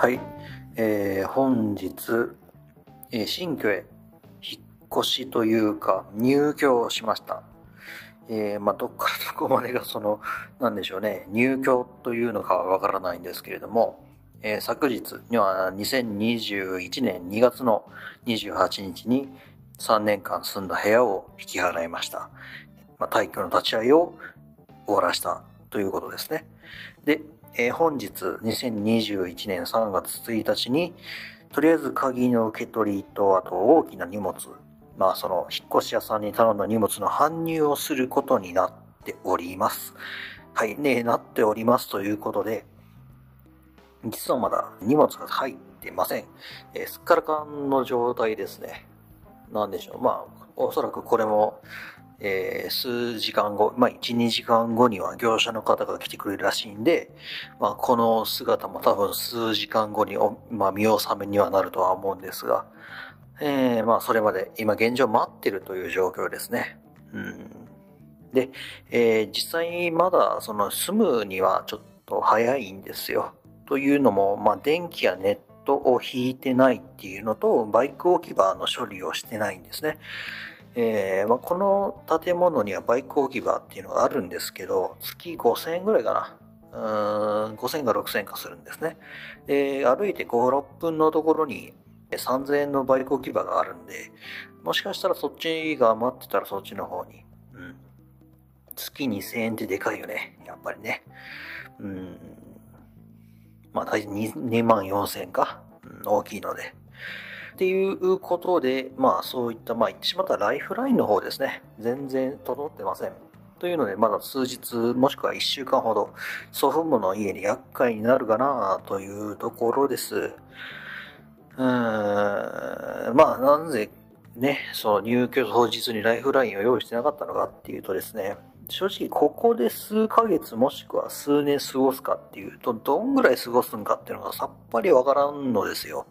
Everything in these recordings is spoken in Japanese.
はい、えー本日、えー新居へ引っ越しというか入居しました。えーまあ、どっから どこまでがその、なんでしょうね、入居というのかはわからないんですけれども、えー昨日には2021年2月の28日に3年間住んだ部屋を引き払いました。まあ、退去の立ち会いを終わらしたということですね。で、えー本日2021年3月1日にとりあえず鍵の受け取りとあと大きな荷物まあその引っ越し屋さんに頼んだ荷物の搬入をすることになっております。はいねなっておりますということで実はまだ荷物が入ってません、えーすっからかんの状態ですね。なんでしょう。まあおそらくこれもえー数時間後、まあ、1、2時間後には業者の方が来てくれるらしいんで、まあ、この姿も多分数時間後にお、まあ、見納めにはなるとは思うんですが、えーまあ、それまで今現状待ってるという状況ですね。うん。で、えー実際まだその住むにはちょっと早いんですよ。というのも、まあ、電気やネットを引いてないっていうのと、バイク置き場の処理をしてないんですね。えーまあ、この建物にはバイク置き場っていうのがあるんですけど、月5000円ぐらいかな。うん、5000か6000かするんですね。で、歩いて5、6分のところに3000円のバイク置き場があるんで、もしかしたらそっちが余ってたらそっちの方に。うん。月2000円ってでかいよね。やっぱりね。うん。まあ大体 2, 2万4000円か。うん、大きいので。っていうことで、まあそういった、まあ言ってしまったライフラインの方ですね。全然整ってません。というので、まだ数日、もしくは1週間ほど、祖父母の家に厄介になるかなというところです。うーん、まあなぜね、その入居当日にライフラインを用意してなかったのかっていうとですね、正直ここで数ヶ月もしくは数年過ごすかっていうと、どんぐらい過ごすんかっていうのがさっぱりわからんのですよ。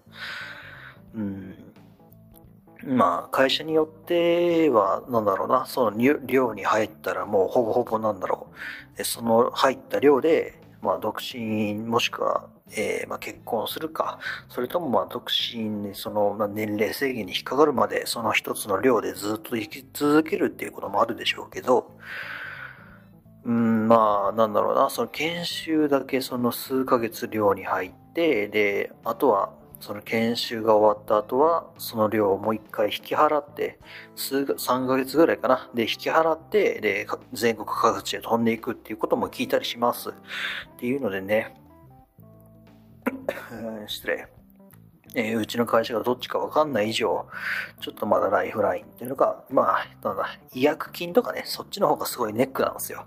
うん。まあ、会社によっては、なんだろうな、その量量に入ったらもうほぼほぼなんだろう。でその入った量で、まあ、独身もしくは、えーまあ、結婚するか、それともまあ、独身でその、まあ、年齢制限に引っかかるまで、その一つの量でずっと生き続けるっていうこともあるでしょうけど、うん、まあ、なんだろうな、その研修だけその数ヶ月寮に入って、で、あとは、その研修が終わった後は、その量をもう一回引き払って、数が、3ヶ月ぐらいかな。で、引き払って、で、全国各地へ飛んでいくっていうことも聞いたりします。っていうのでね、失礼。えーうちの会社がどっちかわかんない以上、ちょっとまだライフラインっていうのが、まあ、なんだ、違約金とかね、そっちの方がすごいネックなんですよ。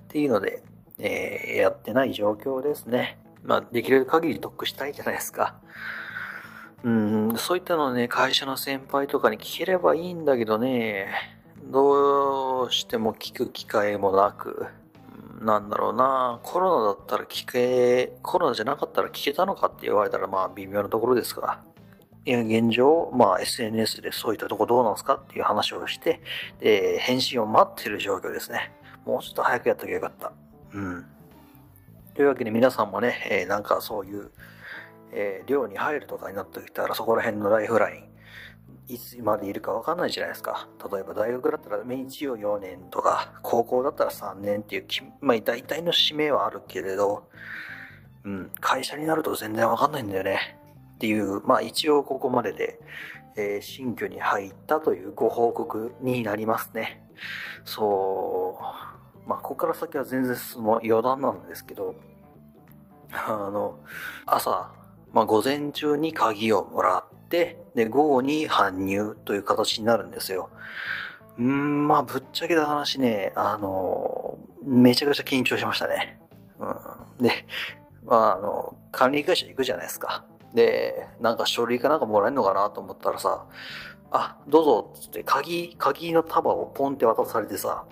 っていうので、えーやってない状況ですね。まあ、できる限り得したいじゃないですか。うん、そういったのね、会社の先輩とかに聞ければいいんだけどね、どうしても聞く機会もなく、なんだろうな、コロナだったら聞け、コロナじゃなかったら聞けたのかって言われたらまあ微妙なところですが、いや、現状、まあ SNS でそういったとこどうなんすかっていう話をして、で、返信を待ってる状況ですね。もうちょっと早くやっときゃよかった。うん。というわけで皆さんもね、えーなんかそういう、えー寮に入るとかになってきたらそこら辺のライフライン、いつまでいるかわかんないじゃないですか。例えば大学だったら一応4年とか、高校だったら3年っていう、まあ大体の指名はあるけれど、うん、会社になると全然わかんないんだよね。っていう、まあ一応ここまでで、えー新居に入ったというご報告になりますね。そう、まあここから先は全然その余談なんですけど、あの、朝、まあ午前中に鍵をもらって、で、午後に搬入という形になるんですよ。うん、まあぶっちゃけた話ね、あの、めちゃくちゃ緊張しましたね。うん。で、まああの、管理会社行くじゃないですか。で、なんか書類かなんかもらえるのかなと思ったらさ、あ、どうぞ、つって鍵、鍵の束をポンって渡されてさ、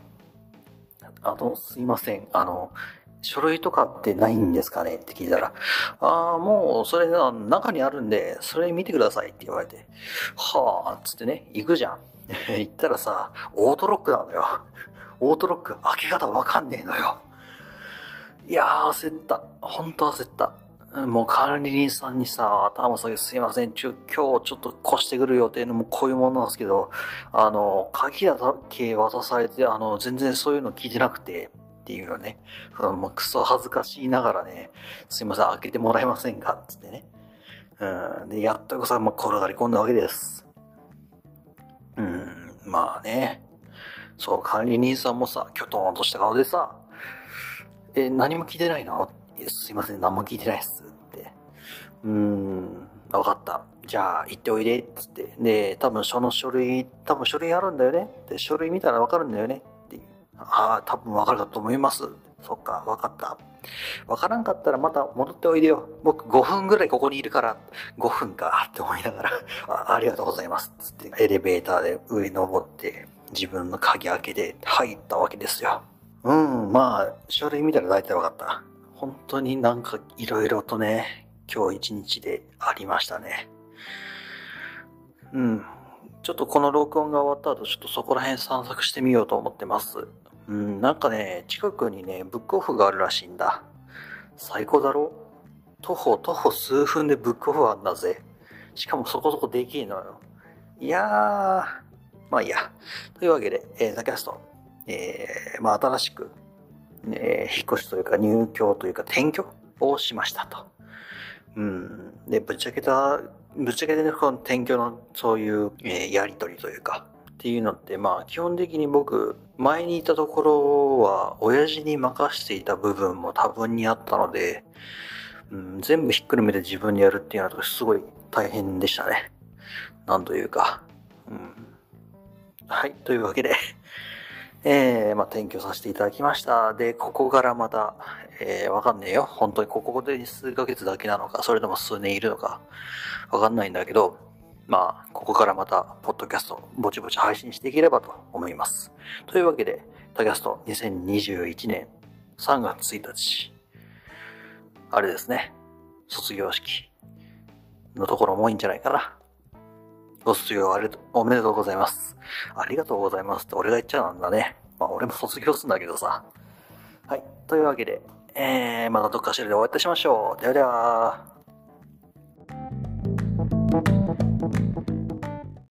あの、すいません、あの、書類とかってないんですかねって聞いたら、ああ、もう、それが中にあるんで、それ見てくださいって言われて、はあ、つってね、行くじゃん。行ったらさ、オートロックなのよ。オートロック開け方わかんねえのよ。いやー、焦った。ほんと焦った。もう管理人さんにさ、頭下げすいません、今日ちょっと越してくる予定のもうこういうものなんですけど、あの、鍵だけ渡されて、あの、全然そういうの聞いてなくて、っていうのね、その、クソ恥ずかしいながらね、すいません、開けてもらえませんかつってね。うん、で、やっとこさ、まあ、転がり込んだわけです。うん、まあね。そう、管理人さんもさ、きょとんとした顔でさ、え、何も聞いてないの？すいません、何も聞いてないっす。って。うーん、わかった。じゃあ、行っておいで、つって。で、多分その書類、多分書類あるんだよね。で、書類見たらわかるんだよね。ああ、多分わかるかと思います。そっか、わかった。わからんかったらまた戻っておいでよ。僕5分ぐらいここにいるから、5分かって思いながらあ、ありがとうございます。つってエレベーターで上に登って自分の鍵開けて入ったわけですよ。うん、まあ、書類見たら大体わかった。本当になんか色々とね、今日一日でありましたね。うん。ちょっとこの録音が終わった後、ちょっとそこら辺散策してみようと思ってます。うん、なんかね、近くにね、ブックオフがあるらしいんだ。最高だろ？徒歩、徒歩数分でブックオフあんだぜ。しかもそこそこできいのよ。いやー、まあいいや。というわけで、えー、ザキャスト、えー、まあ新しくえー、引っ越しというか入居というか転居をしましたと。うん。で、ぶっちゃけた、ぶっちゃけてね、この転居のそういう、えー、やりとりというか、っていうのって、まあ、基本的に僕、前にいたところは、親父に任していた部分も多分にあったので、うん、全部ひっくるめて自分でやるっていうのはすごい大変でしたね。なんというか。うん、はい、というわけで えー、まあ、転居させていただきました。で、ここからまた、えー、わかんねえよ。本当にここで数ヶ月だけなのか、それとも数年いるのか、わかんないんだけど、まあ、ここからまた、ポッドキャスト、ぼちぼち配信していければと思います。というわけで、タキャスト2021年3月1日、あれですね、卒業式のところも多いんじゃないかな。ご卒業ありおめでとうございます。ありがとうございますって俺が言っちゃうんだね。まあ俺も卒業するんだけどさ。はい。というわけで、えー、またどっかしらでお会いいたしましょう。ではでは。